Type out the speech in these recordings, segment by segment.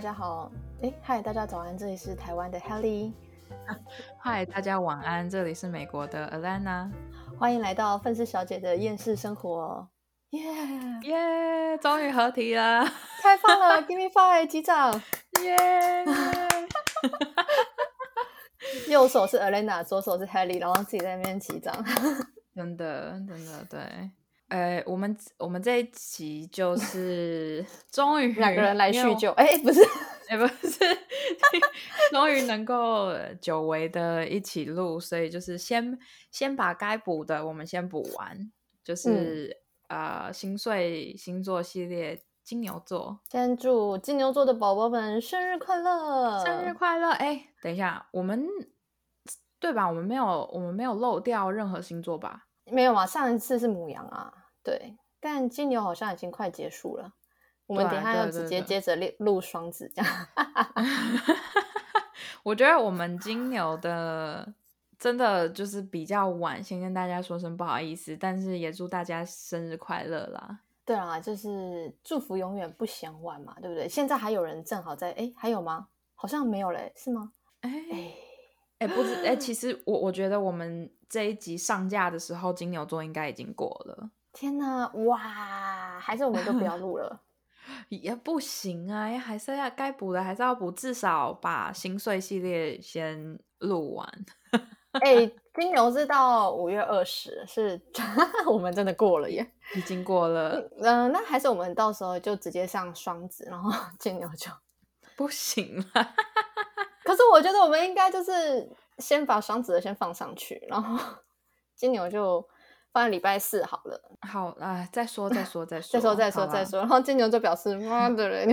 大家好，哎，嗨，大家早安，这里是台湾的 Helly，嗨，大家晚安，这里是美国的 Alana，欢迎来到愤世小姐的厌世生活，耶。耶，终于合体了，开放了，Give me five，击掌，耶，右手是 Alana，左手是 Helly，然后自己在那边击掌，真的，真的，对。呃，我们我们这一集就 是终于两个人来叙旧，哎，不是，哎，不是，终于能够久违的一起录，所以就是先先把该补的我们先补完，就是呃星碎星座系列金牛座，先祝金牛座的宝宝们生日快乐，生日快乐！哎，等一下，我们对吧？我们没有我们没有漏掉任何星座吧？没有啊，上一次是母羊啊。对，但金牛好像已经快结束了，我们等下要直接接着录双子这样。我觉得我们金牛的真的就是比较晚，先跟大家说声不好意思，但是也祝大家生日快乐啦。对啊，就是祝福永远不嫌晚嘛，对不对？现在还有人正好在，哎，还有吗？好像没有嘞，是吗？哎哎不是哎，其 实我我觉得我们这一集上架的时候，金牛座应该已经过了。天哪，哇！还是我们就不要录了，也不行啊，还是要该补的还是要补，至少把心碎系列先录完。哎，金牛是到五月二十，是 我们真的过了耶，已经过了。嗯，那还是我们到时候就直接上双子，然后金牛就不行了。可是我觉得我们应该就是先把双子的先放上去，然后金牛就。放在礼拜四好了。好啊，再说再说 再说再说再说再说。然后金牛就表示妈的人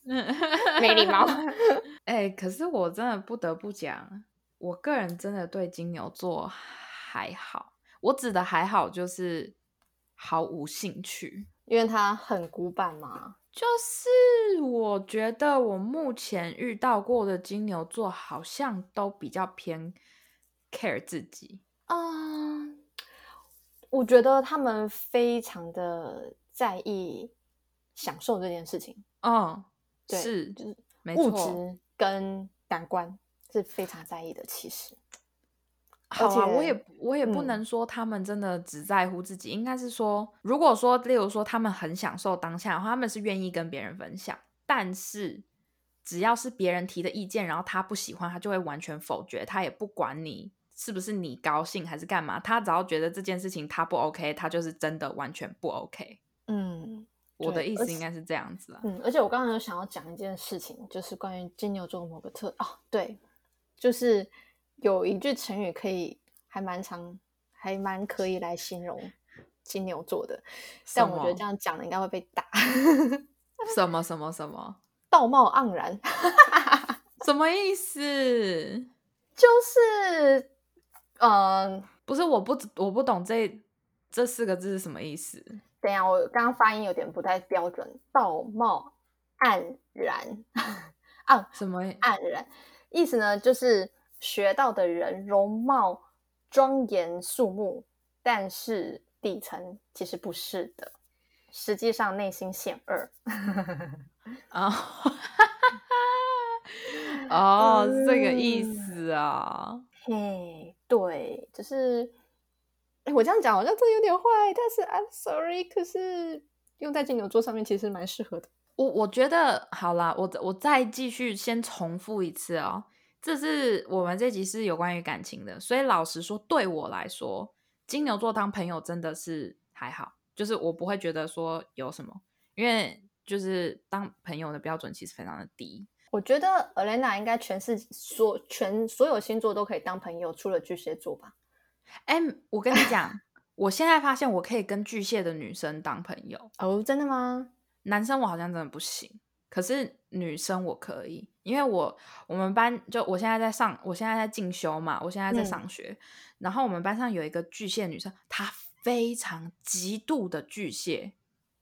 没礼貌。哎，可是我真的不得不讲，我个人真的对金牛座还好。我指的还好就是毫无兴趣，因为他很古板嘛。就是我觉得我目前遇到过的金牛座好像都比较偏 care 自己啊。我觉得他们非常的在意享受这件事情。嗯，对，是，就是物质跟感官是非常在意的。其实，好啊，我也我也不能说他们真的只在乎自己，应该是说，如果说，例如说他们很享受当下的话，他们是愿意跟别人分享。但是，只要是别人提的意见，然后他不喜欢，他就会完全否决，他也不管你。是不是你高兴还是干嘛？他只要觉得这件事情他不 OK，他就是真的完全不 OK。嗯，我的意思应该是这样子啊。嗯，而且我刚刚有想要讲一件事情，就是关于金牛座某个特哦，对，就是有一句成语可以还蛮长，还蛮可以来形容金牛座的，但我觉得这样讲的应该会被打。什么什么什么？道貌岸然？什么意思？就是。嗯，不是，我不我不懂这这四个字是什么意思。等下，我刚刚发音有点不太标准。道貌岸然啊？什么岸然？意思呢，就是学到的人容貌庄严肃穆，但是底层其实不是的，实际上内心险恶。啊，哦，这个意思啊。嘿，对，就是，我这样讲好像真的有点坏，但是 I'm sorry，可是用在金牛座上面其实蛮适合的。我我觉得好啦，我我再继续先重复一次哦，这是我们这集是有关于感情的，所以老实说，对我来说，金牛座当朋友真的是还好，就是我不会觉得说有什么，因为就是当朋友的标准其实非常的低。我觉得 Elena 应该全是所全所有星座都可以当朋友，除了巨蟹座吧。哎，我跟你讲，我现在发现我可以跟巨蟹的女生当朋友哦，真的吗？男生我好像真的不行，可是女生我可以，因为我我们班就我现在在上，我现在在进修嘛，我现在在上学，然后我们班上有一个巨蟹女生，她非常极度的巨蟹，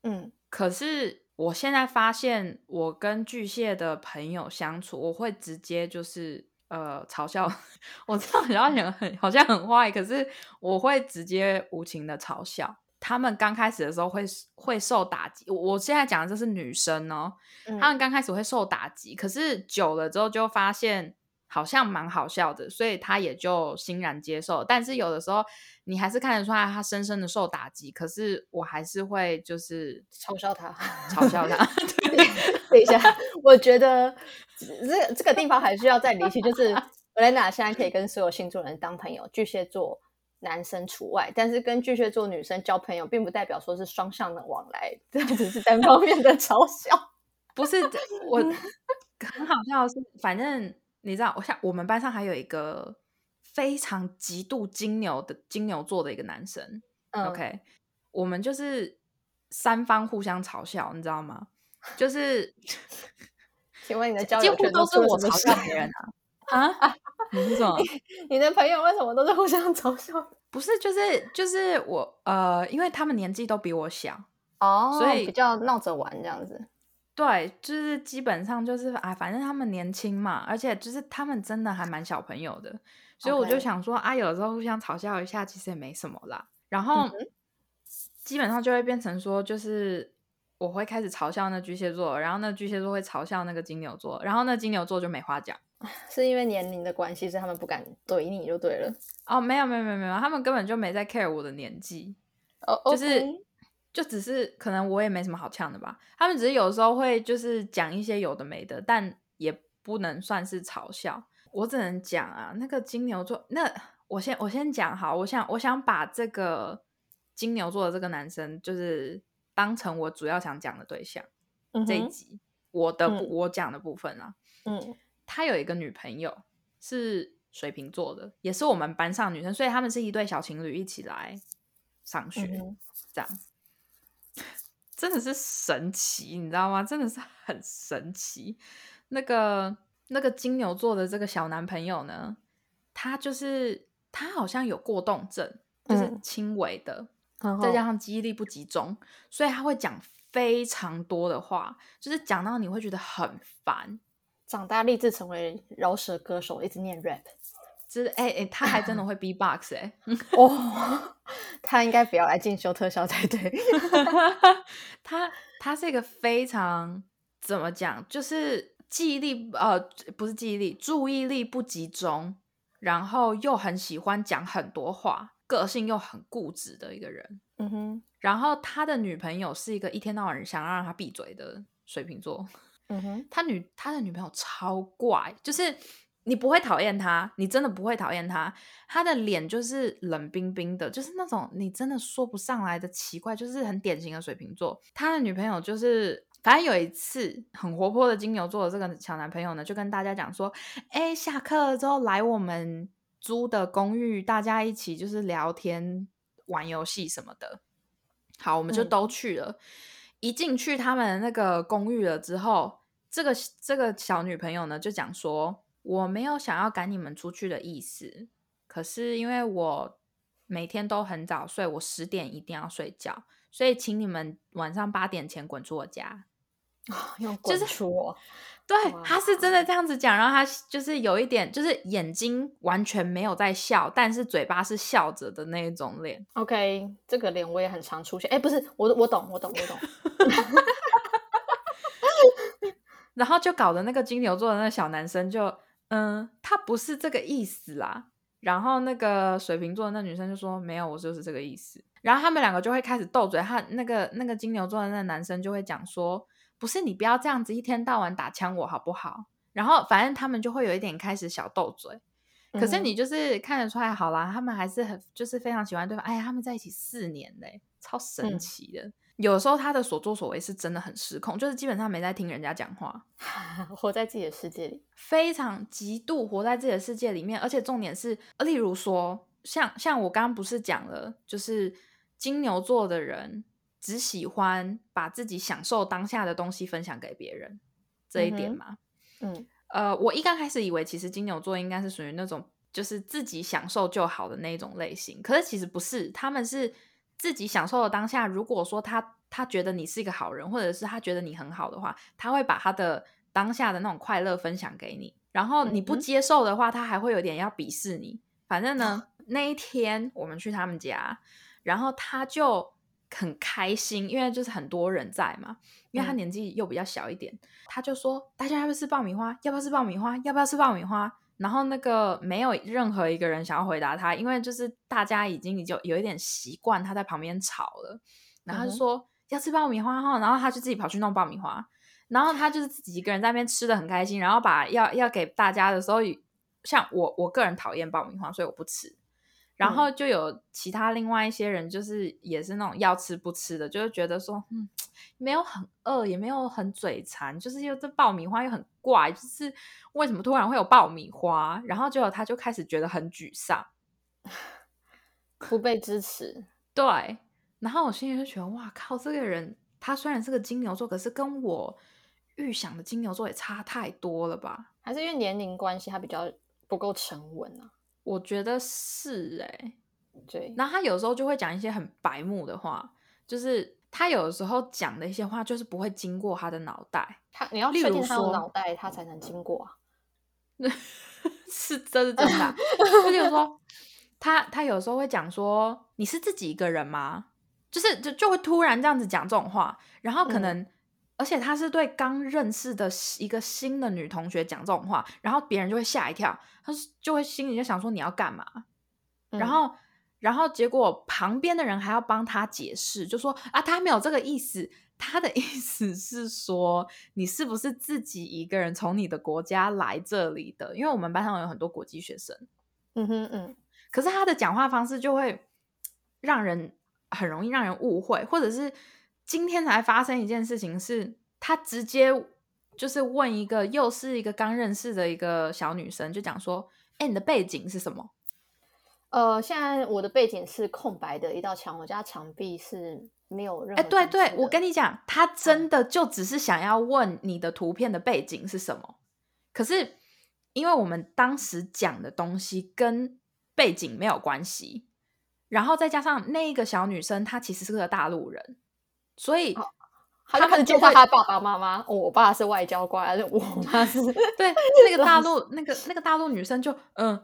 嗯，可是。我现在发现，我跟巨蟹的朋友相处，我会直接就是呃嘲笑。我知道好像很好像很坏，可是我会直接无情的嘲笑他他们刚开始的时候会会受打击。我我现在讲的这是女生哦，他们刚开始会受打击，可是久了之后就发现好像蛮好笑的，所以他也就欣然接受。但是有的时候你还是看得出来他深深的受打击，可是我还是会就是嘲笑他，嘲笑他。等一下，我觉得这这个地方还需要再理清，就是 Lena 现在可以跟所有星座人当朋友，巨蟹座。男生除外，但是跟巨蟹座女生交朋友，并不代表说是双向的往来，这只是单方面的嘲笑。不是我很好笑的是，反正你知道，我像我们班上还有一个非常极度金牛的金牛座的一个男生。OK，我们就是三方互相嘲笑，你知道吗？就是，请问你的交友几乎都是我嘲笑别人啊 啊！你是什么？你的朋友为什么都是互相嘲笑？不是，就是就是我呃，因为他们年纪都比我小哦，所以比较闹着玩这样子。对，就是基本上就是啊，反正他们年轻嘛，而且就是他们真的还蛮小朋友的，所以我就想说啊，有时候互相嘲笑一下，其实也没什么啦。然后基本上就会变成说，就是我会开始嘲笑那巨蟹座，然后那巨蟹座会嘲笑那个金牛座，然后那金牛座就没话讲。是因为年龄的关系，是他们不敢怼你就对了。哦，没有没有没有没有，他们根本就没在 care 我的年纪，哦，就是就只是可能我也没什么好呛的吧。他们只是有时候会就是讲一些有的没的，但也不能算是嘲笑。我只能讲啊，那个金牛座，那我先我先讲好，我想我想把这个金牛座的这个男生，就是当成我主要想讲的对象。这一集我的我讲的部分啊，嗯。他有一个女朋友是水瓶座的，也是我们班上女生，所以他们是一对小情侣一起来上学，这样真的是神奇，你知道吗？真的是很神奇。那个那个金牛座的这个小男朋友呢，他就是他好像有过动症，就是轻微的，再加上记忆力不集中，所以他会讲非常多的话，就是讲到你会觉得很烦。长大立志成为饶舌歌手，一直念 rap，就是哎哎，他还真的会 B box 哎，哦，他应该不要来进修特效才对。他他是一个非常怎么讲，就是记忆力呃不是记忆力，注意力不集中，然后又很喜欢讲很多话，个性又很固执的一个人。嗯哼，然后他的女朋友是一个一天到晚想让他闭嘴的水瓶座。嗯哼，他女他的女朋友超怪，就是你不会讨厌他，你真的不会讨厌他。他的脸就是冷冰冰的，就是那种你真的说不上来的奇怪，就是很典型的水瓶座。他的女朋友就是，反正有一次很活泼的金牛座的这个小男朋友呢，就跟大家讲说：“哎，下课了之后来我们租的公寓，大家一起就是聊天、玩游戏什么的。”好，我们就都去了。一进去他们那个公寓了之后。这个这个小女朋友呢，就讲说我没有想要赶你们出去的意思，可是因为我每天都很早睡，我十点一定要睡觉，所以请你们晚上八点前滚出我家。哦，要滚出我？对，他是真的这样子讲，然后他就是有一点，就是眼睛完全没有在笑，但是嘴巴是笑着的那一种脸。OK，这个脸我也很常出现。哎，不是，我我懂，我懂，我懂。然后就搞得那个金牛座的那个小男生就，嗯，他不是这个意思啦。然后那个水瓶座的那女生就说，没有，我就是这个意思。然后他们两个就会开始斗嘴。他那个那个金牛座的那个男生就会讲说，不是你不要这样子一天到晚打枪我好不好？然后反正他们就会有一点开始小斗嘴。可是你就是看得出来，好啦，他们还是很就是非常喜欢对方。哎呀，他们在一起四年嘞，超神奇的。有时候他的所作所为是真的很失控，就是基本上没在听人家讲话，活在自己的世界里，非常极度活在自己的世界里面。而且重点是，例如说，像像我刚刚不是讲了，就是金牛座的人只喜欢把自己享受当下的东西分享给别人这一点嘛？嗯，呃，我一刚开始以为其实金牛座应该是属于那种就是自己享受就好的那种类型，可是其实不是，他们是。自己享受的当下，如果说他他觉得你是一个好人，或者是他觉得你很好的话，他会把他的当下的那种快乐分享给你。然后你不接受的话，他还会有点要鄙视你。反正呢，那一天我们去他们家，然后他就很开心，因为就是很多人在嘛，因为他年纪又比较小一点，他就说大家要不要吃爆米花？要不要吃爆米花？要不要吃爆米花？然后那个没有任何一个人想要回答他，因为就是大家已经就有一点习惯他在旁边吵了，然后他就说要吃爆米花哈，然后他就自己跑去弄爆米花，然后他就是自己一个人在那边吃的很开心，然后把要要给大家的时候，像我我个人讨厌爆米花，所以我不吃。然后就有其他另外一些人，就是也是那种要吃不吃的，就是觉得说，嗯，没有很饿，也没有很嘴馋，就是又这爆米花又很怪，就是为什么突然会有爆米花？然后结果他就开始觉得很沮丧，不被支持。对，然后我心里就觉得，哇靠，这个人他虽然是个金牛座，可是跟我预想的金牛座也差太多了吧？还是因为年龄关系，他比较不够沉稳啊？我觉得是哎，对。然后他有时候就会讲一些很白目的话，就是他有的时候讲的一些话，就是不会经过他的脑袋。他你要确定他有脑袋，他才能经过啊。是，这是真的。就比如说，他他有时候会讲说：“你是自己一个人吗？”就是就就会突然这样子讲这种话，然后可能。而且他是对刚认识的一个新的女同学讲这种话，然后别人就会吓一跳，他就会心里就想说你要干嘛？然后，然后结果旁边的人还要帮他解释，就说啊，他没有这个意思，他的 意思是说你是不是自己一个人从你的国家来这里的？因为我们班上有很多国际学生，嗯哼嗯，可是他的讲话方式就会让人很容易让人误会，或者是。今天才发生一件事情，是他直接就是问一个又是一个刚认识的一个小女生，就讲说：“哎，你的背景是什么？”呃，现在我的背景是空白的一道墙，我家墙壁是没有任何。哎，对对，我跟你讲，他真的就只是想要问你的图片的背景是什么。可是因为我们当时讲的东西跟背景没有关系，然后再加上那一个小女生，她其实是个大陆人。所以，他们介绍他爸爸妈妈。我爸是外交官，我妈是 对 那个大陆那个那个大陆女生就嗯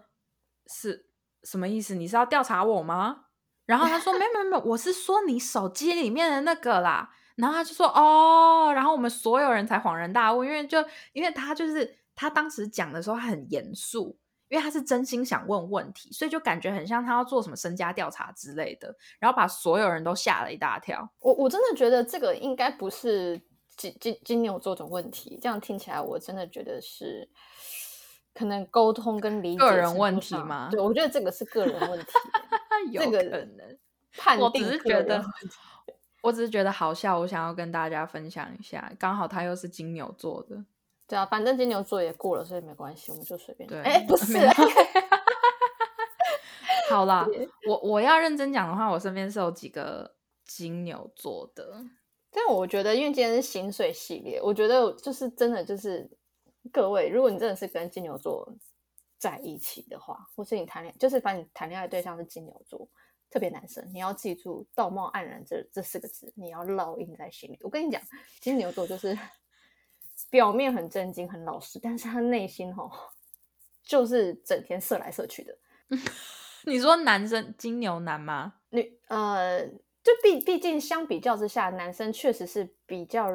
是什么意思？你是要调查我吗？然后他说没有没有没有，我是说你手机里面的那个啦。然后他就说哦，然后我们所有人才恍然大悟，因为就因为他就是他当时讲的时候很严肃。因为他是真心想问问题，所以就感觉很像他要做什么身家调查之类的，然后把所有人都吓了一大跳。我我真的觉得这个应该不是金金金牛座的问题，这样听起来我真的觉得是可能沟通跟理解个人问题吗？对，我觉得这个是个人问题，有可能判定。我只是觉得，我只是觉得好笑，我想要跟大家分享一下，刚好他又是金牛座的。对啊，反正金牛座也过了，所以没关系，我们就随便。对，哎，不是。好啦，我我要认真讲的话，我身边是有几个金牛座的。但我觉得，因为今天是薪水系列，我觉得就是真的就是各位，如果你真的是跟金牛座在一起的话，或是你谈恋爱，就是把你谈恋爱对象是金牛座，特别男生，你要记住“道貌岸然”这这四个字，你要烙印在心里。我跟你讲，金牛座就是。表面很正经、很老实，但是他内心哦就是整天射来射去的。你说男生金牛男吗？女呃，就毕毕竟相比较之下，男生确实是比较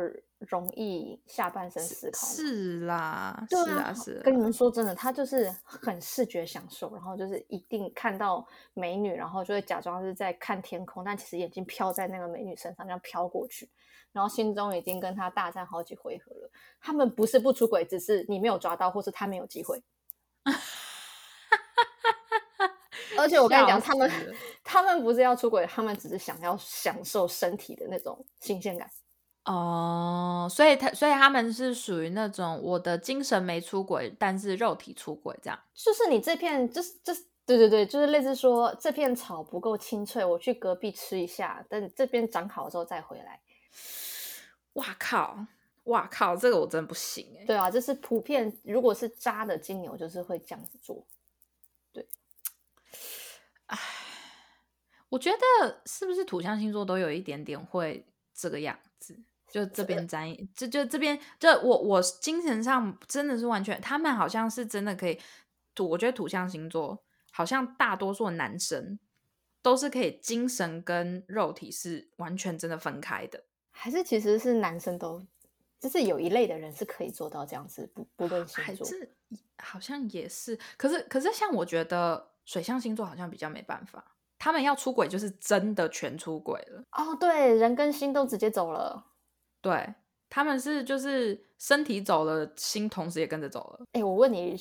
容易下半身思考。是啦，是啊，是。跟你们说真的，他就是很视觉享受，然后就是一定看到美女，然后就会假装是在看天空，但其实眼睛飘在那个美女身上，这样飘过去。然后心中已经跟他大战好几回合了。他们不是不出轨，只是你没有抓到，或是他没有机会。而且我跟你讲，他们他们不是要出轨，他们只是想要享受身体的那种新鲜感。哦，所以他所以他们是属于那种我的精神没出轨，但是肉体出轨这样。就是你这片，就是就是对对对，就是类似说这片草不够清脆，我去隔壁吃一下，等这边长好之后再回来。哇靠！哇靠！这个我真不行哎。对啊，就是普遍，如果是渣的金牛，就是会这样子做。对，唉，我觉得是不是土象星座都有一点点会这个样子？就这边沾，就就这边，就我我精神上真的是完全，他们好像是真的可以土。我觉得土象星座好像大多数男生都是可以精神跟肉体是完全真的分开的，还是其实是男生都，就是有一类的人是可以做到这样子，不不论星座，好像也是。可是可是像我觉得水象星座好像比较没办法，他们要出轨就是真的全出轨了。哦，对，人跟心都直接走了。对，他们是就是身体走了，心同时也跟着走了。哎，我问你。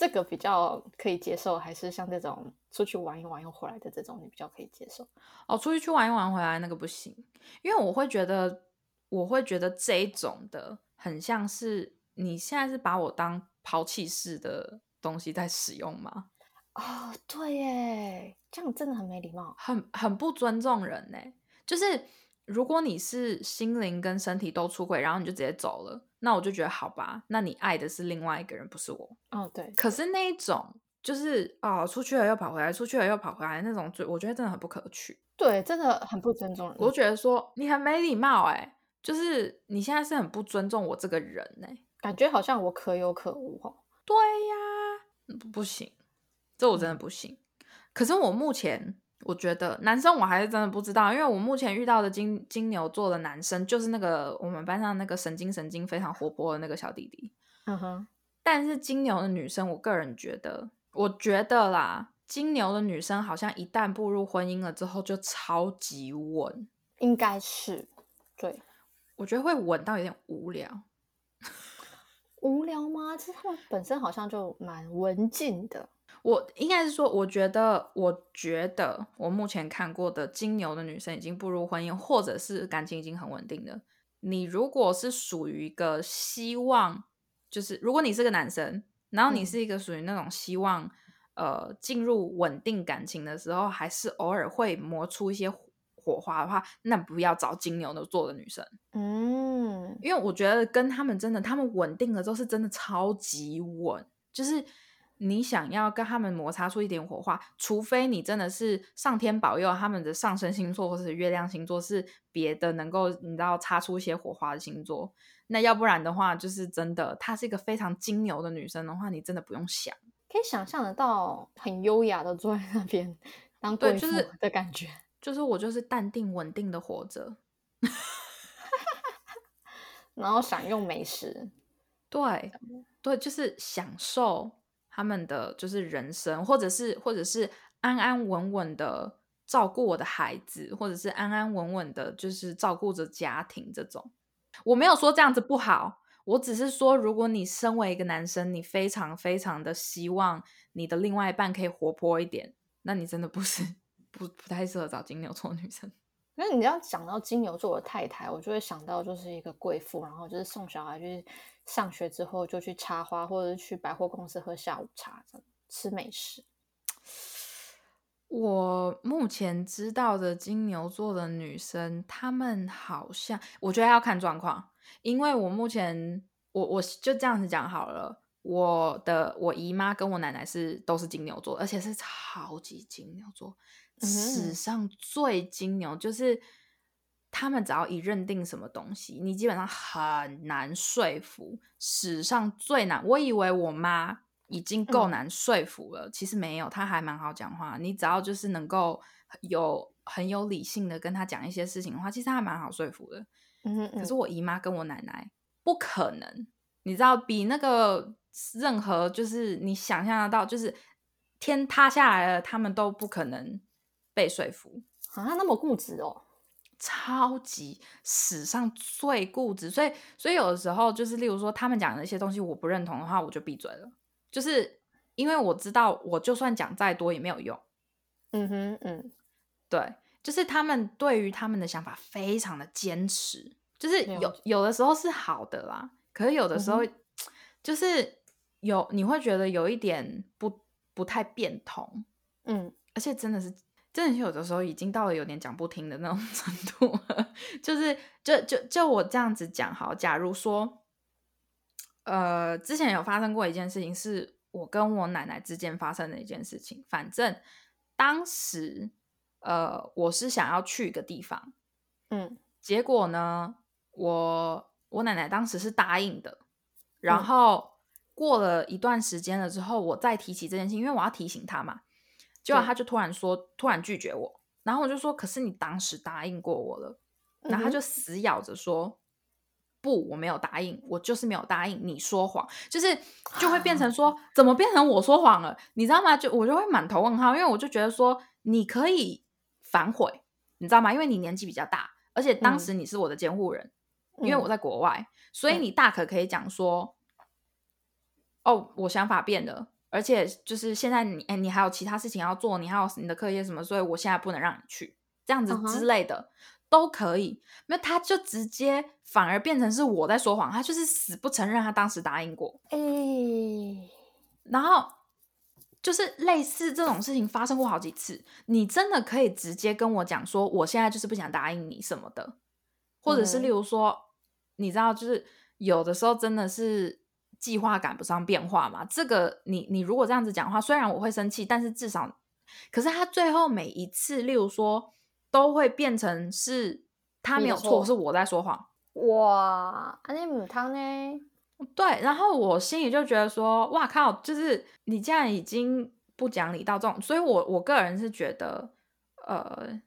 这个比较可以接受，还是像这种出去玩一玩又回来的这种，你比较可以接受？哦，出去去玩一玩回来那个不行，因为我会觉得，我会觉得这一种的很像是你现在是把我当抛弃式的东西在使用吗？哦，对耶，这样真的很没礼貌，很很不尊重人呢。就是如果你是心灵跟身体都出轨，然后你就直接走了。那我就觉得好吧，那你爱的是另外一个人，不是我。哦，对。可是那一种就是哦，出去了又跑回来，出去了又跑回来那种，我觉得真的很不可取。对，真的很不尊重人。我觉得说你很没礼貌，哎，就是你现在是很不尊重我这个人，哎，感觉好像我可有可无哦。对呀，不行，这我真的不行。可是我目前。我觉得男生我还是真的不知道，因为我目前遇到的金金牛座的男生，就是那个我们班上那个神经神经非常活泼的那个小弟弟。嗯哼。但是金牛的女生，我个人觉得，我觉得啦，金牛的女生好像一旦步入婚姻了之后，就超级稳。应该是，对，我觉得会稳到有点无聊。无聊吗？其实他们本身好像就蛮文静的。我应该是说，我觉得，我觉得我目前看过的金牛的女生已经步入婚姻，或者是感情已经很稳定的。你如果是属于一个希望，就是如果你是个男生，然后你是一个属于那种希望，呃，进入稳定感情的时候，还是偶尔会磨出一些火花的话，那不要找金牛的座的女生。嗯，因为我觉得跟他们真的，他们稳定了之后是真的超级稳，就是。你想要跟他们摩擦出一点火花，除非你真的是上天保佑他们的上升星座或者月亮星座是别的能够你知道擦出一些火花的星座，那要不然的话，就是真的她是一个非常金牛的女生的话，你真的不用想，可以想象得到很优雅的坐在那边当贵妇的感觉，就是我就是淡定稳定的活着，然后享用美食，对对，就是享受。他们的就是人生，或者是或者是安安稳稳的照顾我的孩子，或者是安安稳稳的，就是照顾着家庭这种。我没有说这样子不好，我只是说，如果你身为一个男生，你非常非常的希望你的另外一半可以活泼一点，那你真的不是不不太适合找金牛座女生。因为你要讲到金牛座的太太，我就会想到就是一个贵妇，然后就是送小孩去上学之后就去插花，或者是去百货公司喝下午茶，吃美食。我目前知道的金牛座的女生，她们好像我觉得要看状况，因为我目前我我就这样子讲好了，我的我姨妈跟我奶奶是都是金牛座，而且是超级金牛座。史上最金牛就是他们，只要一认定什么东西，你基本上很难说服。史上最难，我以为我妈已经够难说服了，其实没有，她还蛮好讲话。你只要就是能够有很有理性的跟她讲一些事情的话，其实还蛮好说服的。嗯可是我姨妈跟我奶奶不可能，你知道，比那个任何就是你想象得到，就是天塌下来了，他们都不可能。被说服啊，那么固执哦，超级史上最固执，所以所以有的时候就是，例如说他们讲的一些东西我不认同的话，我就闭嘴了，就是因为我知道我就算讲再多也没有用。嗯哼，嗯，对，就是他们对于他们的想法非常的坚持，就是有有的时候是好的啦，可是有的时候就是有你会觉得有一点不不太变通，嗯，而且真的是。真的有的时候已经到了有点讲不听的那种 程度了，就是就就就我这样子讲好，假如说，呃，之前有发生过一件事情，是我跟我奶奶之间发生的一件事情。反正当时，呃，我是想要去一个地方，嗯，结果呢，我我奶奶当时是答应的，然后过了一段时间了之后，我再提起这件事情，因为我要提醒她嘛。结果他就突然说，突然拒绝我，然后我就说，可是你当时答应过我了，然后他就死咬着说，不，我没有答应，我就是没有答应，你说谎，就是就会变成说，怎么变成我说谎了？你知道吗？就我就会满头问号，因为我就觉得说，你可以反悔，你知道吗？因为你年纪比较大，而且当时你是我的监护人，因为我在国外，所以你大可可以讲说，哦，我想法变了。而且就是现在你哎，你还有其他事情要做，你还有你的课业什么，所以我现在不能让你去，这样子之类的都可以。那他就直接反而变成是我在说谎，他就是死不承认他当时答应过。哎，然后就是类似这种事情发生过好几次，你真的可以直接跟我讲说，我现在就是不想答应你什么的，或者是例如说，你知道，就是有的时候真的是。计划赶不上变化嘛？这个你你如果这样子讲话，虽然我会生气，但是至少，可是他最后每一次，例如说，都会变成是他没有错，是我在说谎。哇，安尼母汤呢？对，然后我心里就觉得说，哇靠，就是你这样已经不讲理到这种，所以我我个人是觉得，呃，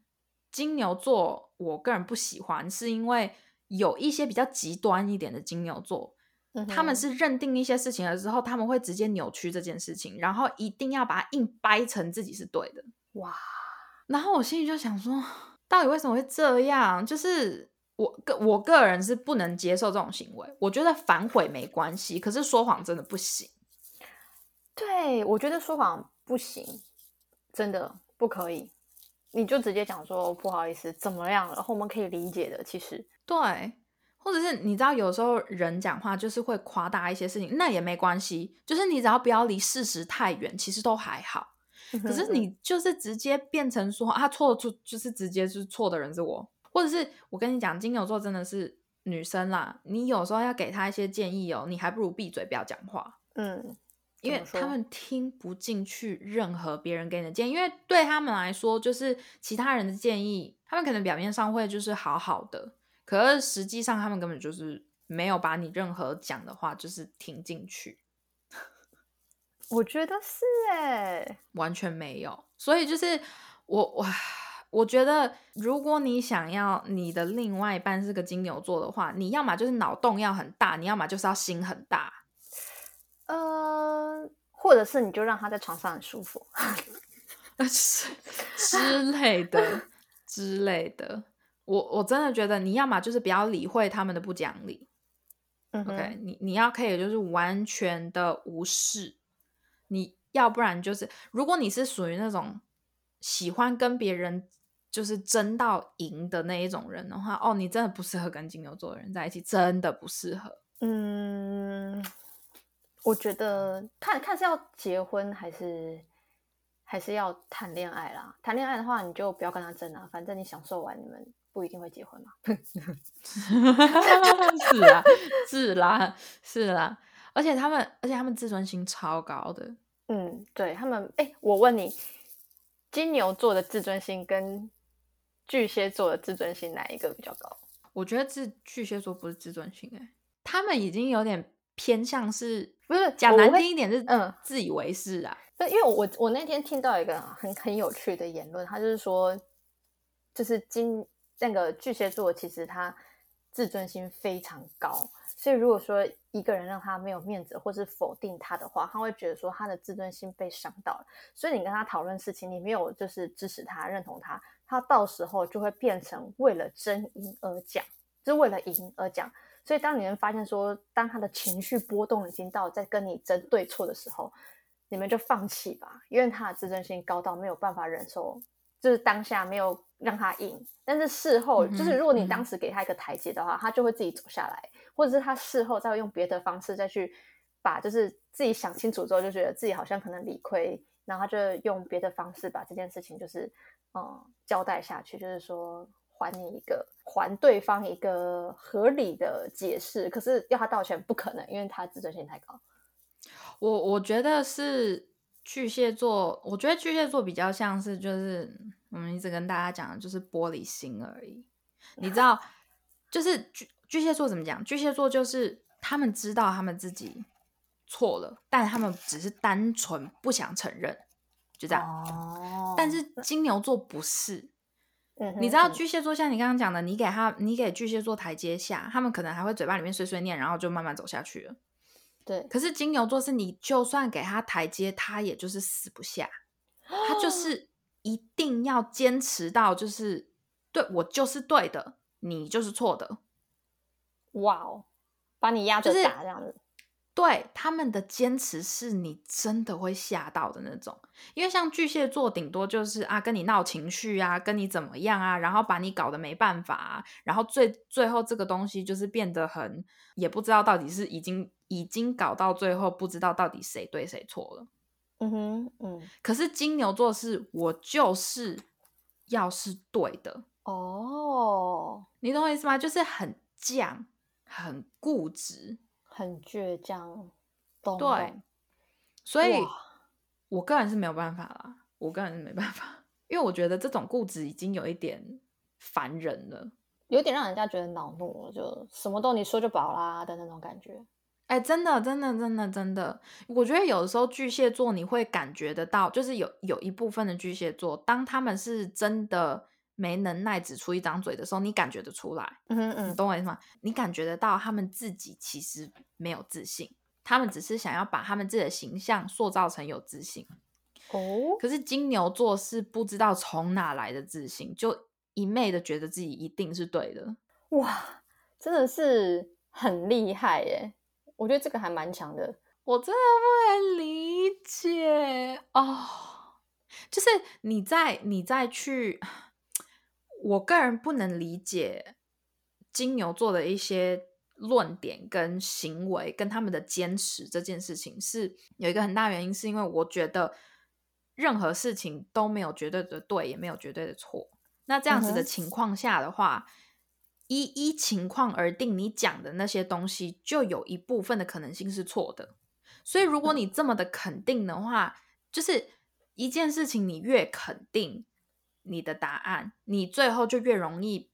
金牛座我个人不喜欢，是因为有一些比较极端一点的金牛座。他们是认定一些事情了之后，他们会直接扭曲这件事情，然后一定要把它硬掰成自己是对的。哇！然后我心里就想说，到底为什么会这样？就是我个我个人是不能接受这种行为。我觉得反悔没关系，可是说谎真的不行。对，我觉得说谎不行，真的不可以。你就直接讲说不好意思，怎么样？然后我们可以理解的。其实对。或者是你知道，有时候人讲话就是会夸大一些事情，那也没关系。就是你只要不要离事实太远，其实都还好。可是你就是直接变成说啊错错，就是直接是错的人是我，或者是我跟你讲，金牛座真的是女生啦。你有时候要给她一些建议哦，你还不如闭嘴不要讲话。嗯，因为他们听不进去任何别人给你的建议，因为对他们来说，就是其他人的建议，他们可能表面上会就是好好的。可是实际上，他们根本就是没有把你任何讲的话就是听进去。我觉得是哎，完全没有。所以就是我我我觉得，如果你想要你的另外一半是个金牛座的话，你要么就是脑洞要很大，你要么就是要心很大。呃，或者是你就让他在床上很舒服，之类的之类的。我我真的觉得你要么就是不要理会他们的不讲理，OK，你你要可以就是完全的无视，你要不然就是如果你是属于那种喜欢跟别人就是争到赢的那一种人的话，哦，你真的不适合跟金牛座的人在一起，真的不适合。嗯，我觉得看看是要结婚还是还是要谈恋爱啦。谈恋爱的话，你就不要跟他争啊，反正你享受完你们。不一定会结婚嘛？是啊，是啦，是啦，而且他们，而且他们自尊心超高的。嗯，对他们，哎，我问你，金牛座的自尊心跟巨蟹座的自尊心哪一个比较高？我觉得自巨蟹座不是自尊心，哎，他们已经有点偏向是，不是讲难听一点是，嗯，自以为是啊。对，因为我我那天听到一个很很有趣的言论，他就是说，就是金。那个巨蟹座其实他自尊心非常高，所以如果说一个人让他没有面子，或是否定他的话，他会觉得说他的自尊心被伤到了。所以你跟他讨论事情，你没有就是支持他、认同他，他到时候就会变成为了争赢而讲，就是为了赢而讲。所以当你们发现说，当他的情绪波动已经到在跟你争对错的时候，你们就放弃吧，因为他的自尊心高到没有办法忍受。就是当下没有让他赢，但是事后就是如果你当时给他一个台阶的话，他就会自己走下来，或者是他事后再用别的方式再去把就是自己想清楚之后，就觉得自己好像可能理亏，然后他就用别的方式把这件事情就是嗯交代下去，就是说还你一个还对方一个合理的解释，可是要他道歉不可能，因为他自尊心太高。我我觉得是。巨蟹座，我觉得巨蟹座比较像是，就是我们一直跟大家讲的，就是玻璃心而已。你知道，就是巨巨蟹座怎么讲？巨蟹座就是他们知道他们自己错了，但他们只是单纯不想承认，就这样。哦。但是金牛座不是，你知道巨蟹座像你刚刚讲的，你给他，你给巨蟹座台阶下，他们可能还会嘴巴里面碎碎念，然后就慢慢走下去了。对，可是金牛座是你就算给他台阶，他也就是死不下，他就是一定要坚持到，就是对我就是对的，你就是错的。哇哦，把你压着打这样子。对他们的坚持是你真的会吓到的那种，因为像巨蟹座顶多就是啊跟你闹情绪啊，跟你怎么样啊，然后把你搞得没办法，然后最最后这个东西就是变得很也不知道到底是已经已经搞到最后不知道到底谁对谁错了。嗯哼，嗯。可是金牛座是我就是要是对的哦，你懂我意思吗？就是很犟，很固执。很倔强，对，所以我个人是没有办法啦，我个人是没办法，因为我觉得这种固执已经有一点烦人了，有点让人家觉得恼怒了，就什么都你说就饱啦的那种感觉。哎，真的，真的，真的，真的，我觉得有的时候巨蟹座你会感觉得到，就是有有一部分的巨蟹座，当他们是真的。没能耐只出一张嘴的时候，你感觉得出来，嗯嗯，你懂我意思吗？你感觉得到他们自己其实没有自信，他们只是想要把他们自己的形象塑造成有自信。哦，可是金牛座是不知道从哪来的自信，就一昧的觉得自己一定是对的。哇，真的是很厉害耶！我觉得这个还蛮强的，我真的不能理解哦。就是你在你再去。我个人不能理解金牛座的一些论点跟行为，跟他们的坚持这件事情，是有一个很大原因，是因为我觉得任何事情都没有绝对的对，也没有绝对的错。那这样子的情况下的话，一一情况而定，你讲的那些东西就有一部分的可能性是错的。所以，如果你这么的肯定的话，就是一件事情，你越肯定。你的答案，你最后就越容易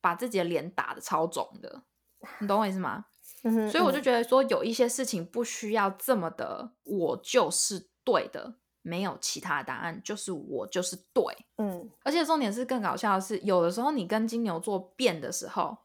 把自己的脸打的超肿的，你懂我意思吗？所以我就觉得说，有一些事情不需要这么的，我就是对的，没有其他答案，就是我就是对。嗯，而且重点是更搞笑的是，有的时候你跟金牛座辩的时候，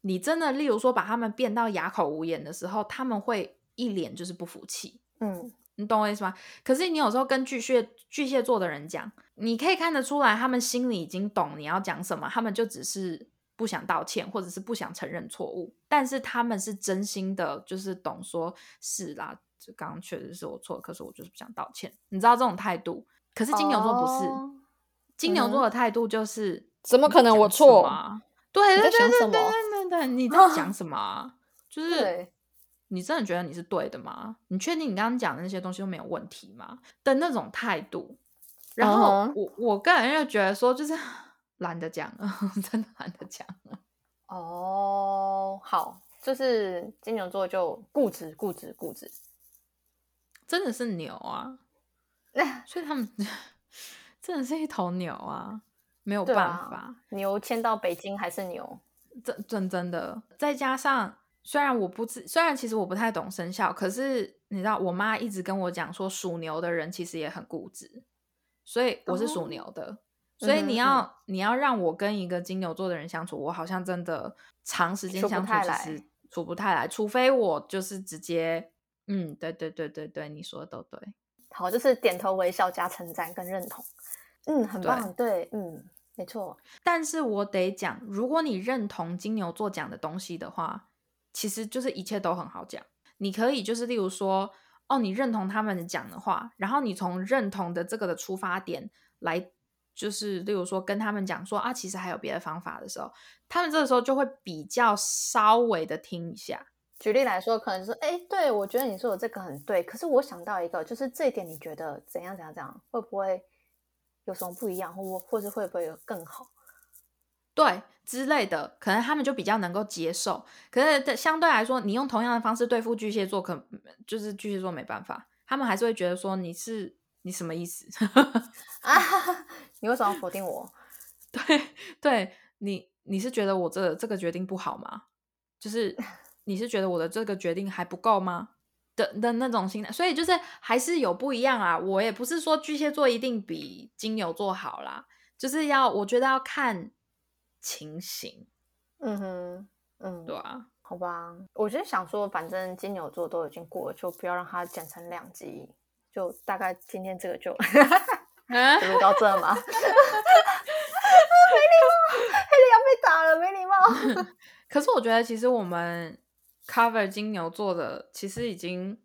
你真的，例如说把他们辩到哑口无言的时候，他们会一脸就是不服气。嗯。你懂我意思吗？可是你有时候跟巨蟹巨蟹座的人讲，你可以看得出来，他们心里已经懂你要讲什么，他们就只是不想道歉，或者是不想承认错误，但是他们是真心的，就是懂说是啦，就刚刚确实是我错，可是我就是不想道歉。你知道这种态度？可是金牛座不是，金牛座的态度就是怎么可能我错啊？对对对对对对对，你在讲 什么？就是。你真的觉得你是对的吗？你确定你刚刚讲的那些东西都没有问题吗？的那种态度，然后我我个人又觉得说，就是 懒得讲了，真的懒得讲了。哦，好，就是金牛座就固执固执固执，真的是牛啊！所以他们 真的是一头牛啊，没有办法，牛迁到北京还是牛，真真真的，再加上。虽然我不知，虽然其实我不太懂生肖，可是你知道，我妈一直跟我讲说，属牛的人其实也很固执，所以我是属牛的，所以你要你要让我跟一个金牛座的人相处，我好像真的长时间相处其实处不太来，除非我就是直接，嗯，对对对对对，你说的都对，好，就是点头微笑加称赞跟认同，嗯，很棒，对，嗯，没错，但是我得讲，如果你认同金牛座讲的东西的话。其实就是一切都很好讲，你可以就是例如说，哦，你认同他们讲的话，然后你从认同的这个的出发点来，就是例如说跟他们讲说啊，其实还有别的方法的时候，他们这个时候就会比较稍微的听一下。举例来说，可能是，哎，对我觉得你说的这个很对，可是我想到一个，就是这一点你觉得怎样怎样怎样，会不会有什么不一样，或或者会不会有更好？对。之类的，可能他们就比较能够接受。可是相对来说，你用同样的方式对付巨蟹座，可就是巨蟹座没办法，他们还是会觉得说你是你什么意思 啊？你为什么否定我？对，对你你是觉得我这这个决定不好吗？就是你是觉得我的这个决定还不够吗？的的那种心态，所以就是还是有不一样啊。我也不是说巨蟹座一定比金牛座好啦。就是要我觉得要看情形。嗯哼，嗯，对啊，好吧，我就想说，反正金牛座都已经过了，就不要让它剪成两集，就大概今天这个就 录到这嘛。没礼貌，黑的要被打了，没礼貌。可是我觉得，其实我们 cover 金牛座的，其实已经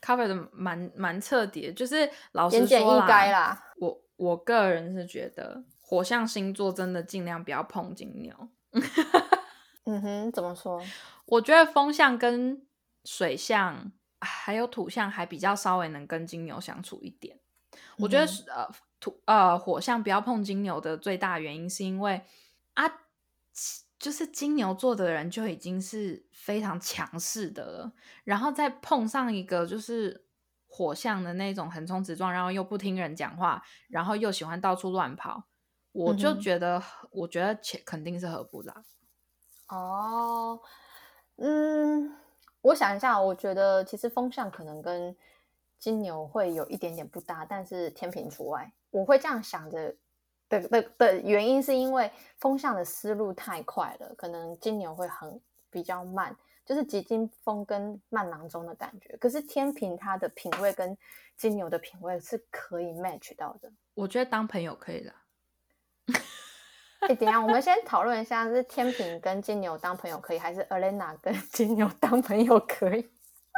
cover 的蛮蛮彻底，就是老实说啦，我我个人是觉得，火象星座真的尽量不要碰金牛。嗯哼，怎么说？我觉得风象跟水象还有土象还比较稍微能跟金牛相处一点。我觉得呃土呃火象不要碰金牛的最大原因是因为啊，就是金牛座的人就已经是非常强势的了，然后再碰上一个就是火象的那种横冲直撞，然后又不听人讲话，然后又喜欢到处乱跑，我就觉得我觉得肯肯定是合不来。哦，嗯，我想一下，我觉得其实风向可能跟金牛会有一点点不搭，但是天平除外。我会这样想着的的的原因，是因为风向的思路太快了，可能金牛会很比较慢，就是急惊风跟慢郎中的感觉。可是天平它的品味跟金牛的品味是可以 match 到的。我觉得当朋友可以的。哎，等下，我们先讨论一下，是天平跟金牛当朋友可以，还是 Elena 跟 金牛当朋友可以？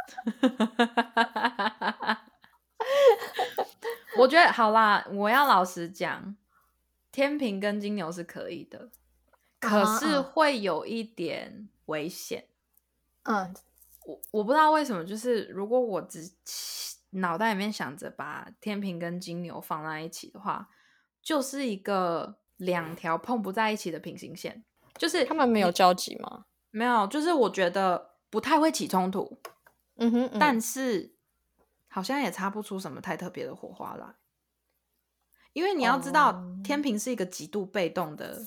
我觉得好啦，我要老实讲，天平跟金牛是可以的，可是会有一点危险。嗯，我我不知道为什么，就是如果我只脑袋里面想着把天平跟金牛放在一起的话，就是一个。两条碰不在一起的平行线，就是他们没有交集吗？没有，就是我觉得不太会起冲突。嗯哼，但是好像也擦不出什么太特别的火花来。因为你要知道，天平是一个极度被动的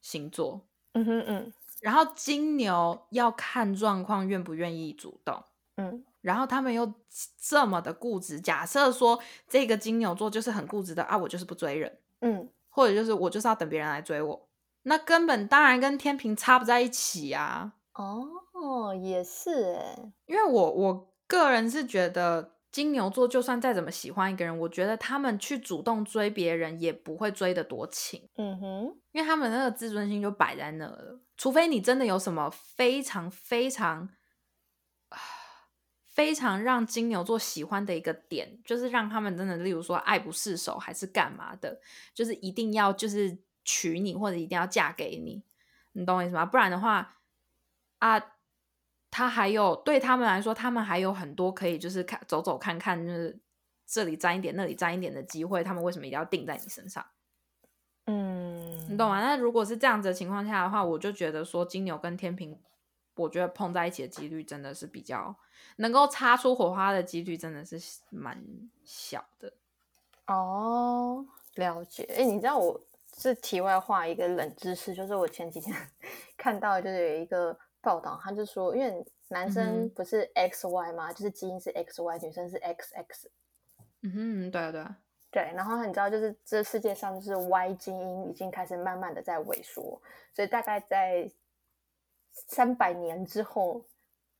星座。嗯哼嗯。然后金牛要看状况，愿不愿意主动。嗯。然后他们又这么的固执。假设说这个金牛座就是很固执的啊，我就是不追人。嗯。或者就是我就是要等别人来追我，那根本当然跟天平差不在一起啊。哦，也是哎，因为我我个人是觉得金牛座就算再怎么喜欢一个人，我觉得他们去主动追别人也不会追得多勤。嗯哼，因为他们那个自尊心就摆在那了，除非你真的有什么非常非常。非常让金牛座喜欢的一个点，就是让他们真的，例如说爱不释手，还是干嘛的，就是一定要就是娶你，或者一定要嫁给你，你懂我意思吗？不然的话，啊，他还有对他们来说，他们还有很多可以就是看走走看看，就是这里沾一点，那里沾一点的机会，他们为什么一定要定在你身上？嗯，你懂吗？那如果是这样子的情况下的话，我就觉得说金牛跟天平。我觉得碰在一起的几率真的是比较能够擦出火花的几率真的是蛮小的哦。了解，哎，你知道我是题外话一个冷知识，就是我前几天 看到就是有一个报道，他就说，因为男生不是 X Y 吗？就是基因是 X Y，女生是 X X。嗯哼，对对对。然后你知道，就是这世界上就是 Y 基因已经开始慢慢的在萎缩，所以大概在。三百年之后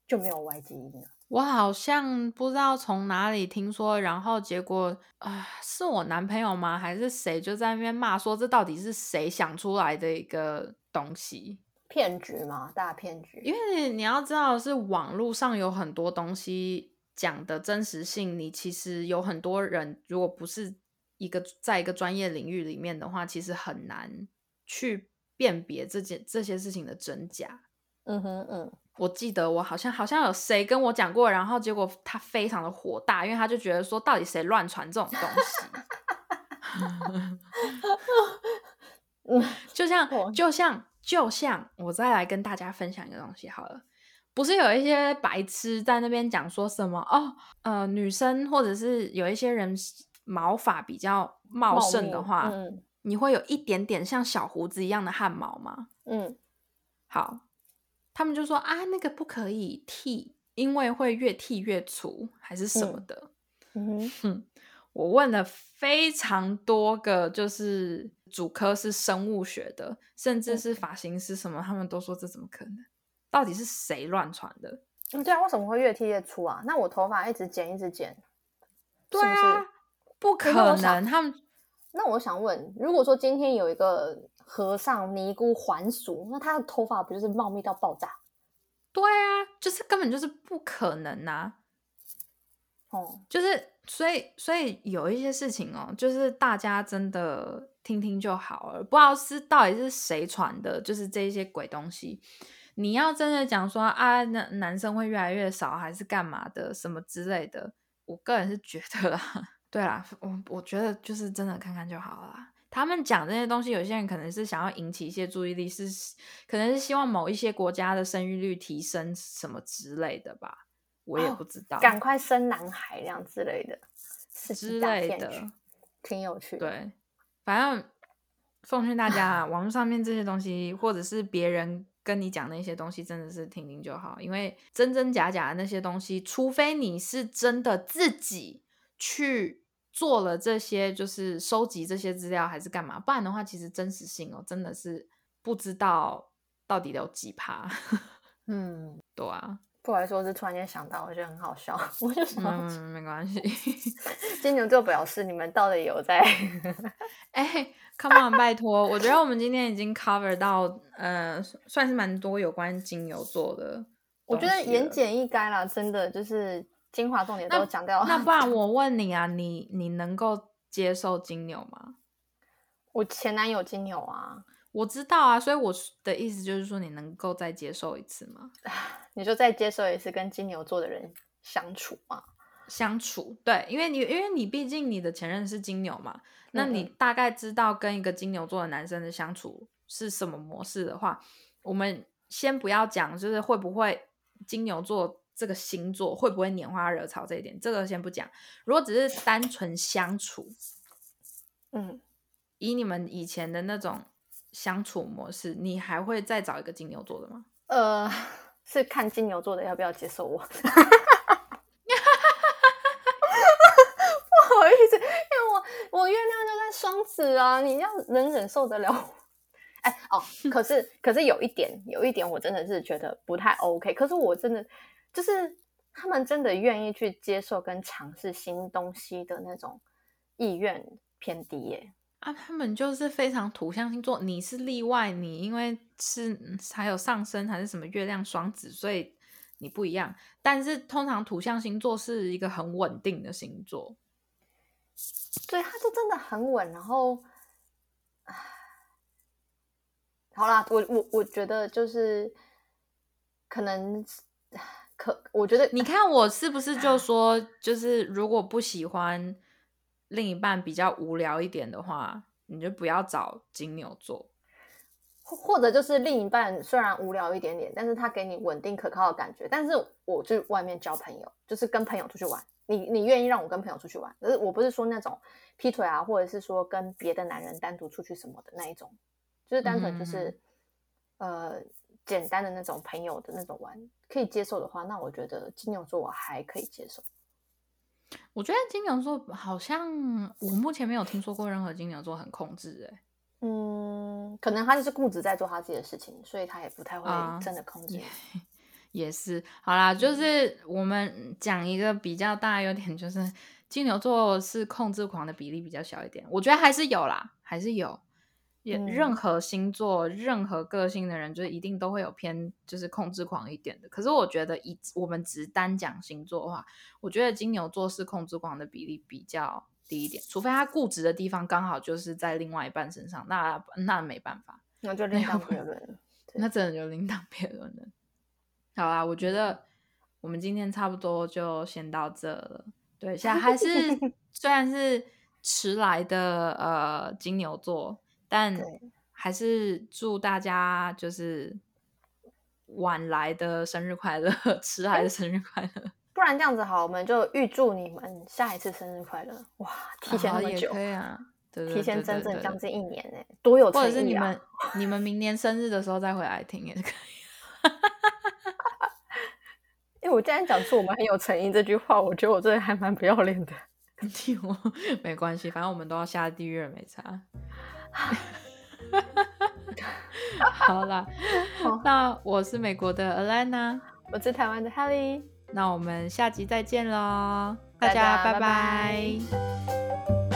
就没有 Y 基因了。我好像不知道从哪里听说，然后结果啊，是我男朋友吗？还是谁就在那边骂说，这到底是谁想出来的一个东西？骗局吗？大骗局？因为你要知道，是网络上有很多东西讲的真实性，你其实有很多人，如果不是一个在一个专业领域里面的话，其实很难去辨别这件这些事情的真假。嗯哼嗯，我记得我好像好像有谁跟我讲过，然后结果他非常的火大，因为他就觉得说，到底谁乱传这种东西？嗯，就像就像就像我再来跟大家分享一个东西好了，不是有一些白痴在那边讲说什么哦，呃，女生或者是有一些人毛发比较茂盛的话，你会有一点点像小胡子一样的汗毛吗？嗯，好。他们就说啊，那个不可以剃，因为会越剃越粗，还是什么的。嗯哼，我问了非常多个，就是主科是生物学的，甚至是发型师什么，他们都说这怎么可能？到底是谁乱传的？对啊，为什么会越剃越粗啊？那我头发一直剪一直剪，对啊，不可能。他们那我想问，如果说今天有一个和尚尼姑还俗，那他的头发不就是茂密到爆炸？对啊，就是根本就是不可能呐。哦，就是所以所以有一些事情哦，就是大家真的听听就好了，不知道是到底是谁传的，就是这些鬼东西。你要真的讲说啊，男男生会越来越少，还是干嘛的，什么之类的，我个人是觉得啦，对啦，我我觉得就是真的看看就好了。他们讲这些东西，有些人可能是想要引起一些注意力，是可能是希望某一些国家的生育率提升什么之类的吧，我也不知道，赶快生男孩这样之类的，之类的，挺有趣。对，反正奉劝大家，网络上面这些东西，或者是别人。跟你讲那些东西真的是听听就好，因为真真假假的那些东西，除非你是真的自己去做了这些，就是收集这些资料还是干嘛，不然的话，其实真实性哦，真的是不知道到底有几趴。嗯，对啊，不好意思，我是突然间想到，我觉得很好笑，我就想，嗯，没关系。金牛座表示你们到底有在，哎。Come on，拜托！我觉得我们今天已经 cover 到，呃，算是蛮多有关金牛座的。我觉得言简意赅啦，真的就是精华重点都讲掉。那不然我问你啊，你你能够接受金牛吗？我前男友金牛啊，我知道啊，所以我的意思就是说，你能够再接受一次吗？你说再接受一次跟金牛座的人相处吗？相处，对，因为你因为你毕竟你的前任是金牛嘛。那你大概知道跟一个金牛座的男生的相处是什么模式的话，我们先不要讲，就是会不会金牛座这个星座会不会拈花惹草这一点，这个先不讲。如果只是单纯相处，嗯，以你们以前的那种相处模式，你还会再找一个金牛座的吗？呃，是看金牛座的要不要接受我。不好意思，因为我我月亮就在双子啊，你要能忍受得了？哎哦，可是可是有一点，有一点我真的是觉得不太 OK。可是我真的就是他们真的愿意去接受跟尝试新东西的那种意愿偏低耶。啊，他们就是非常土象星座，你是例外，你因为是还有上升还是什么月亮双子，所以你不一样。但是通常土象星座是一个很稳定的星座。对，他就真的很稳。然后，好啦，我我我觉得就是可能可，我觉得你看我是不是就说，就是如果不喜欢另一半比较无聊一点的话，你就不要找金牛座，或者就是另一半虽然无聊一点点，但是他给你稳定可靠的感觉。但是我就外面交朋友，就是跟朋友出去玩。你你愿意让我跟朋友出去玩？可是我不是说那种劈腿啊，或者是说跟别的男人单独出去什么的那一种，就是单纯就是呃简单的那种朋友的那种玩，可以接受的话，那我觉得金牛座我还可以接受。我觉得金牛座好像我目前没有听说过任何金牛座很控制哎，嗯，可能他就是固执在做他自己的事情，所以他也不太会真的控制。也是，好啦，就是我们讲一个比较大优点，就是金牛座是控制狂的比例比较小一点。我觉得还是有啦，还是有。也任何星座、任何个性的人，就是一定都会有偏就是控制狂一点的。可是我觉得，以我们只单讲星座的话，我觉得金牛座是控制狂的比例比较低一点，除非他固执的地方刚好就是在另外一半身上，那那没办法，那就另当别论了。那真的就另当别论了。好啊，我觉得我们今天差不多就先到这了。对，现在还是 虽然是迟来的呃金牛座，但还是祝大家就是晚来的生日快乐，迟来的生日快乐。不然这样子好，我们就预祝你们下一次生日快乐！哇，提前那么久，可以啊，提前整整将近一年呢，多有或者是你们 你们明年生日的时候再回来听也是可以。因为我竟然讲出我们很有诚意这句话，我觉得我真的还蛮不要脸的。我没关系，反正我们都要下地狱了，没差。好了，那我是美国的 Alana，我是台湾的 Helly，那我们下集再见喽，大家拜拜。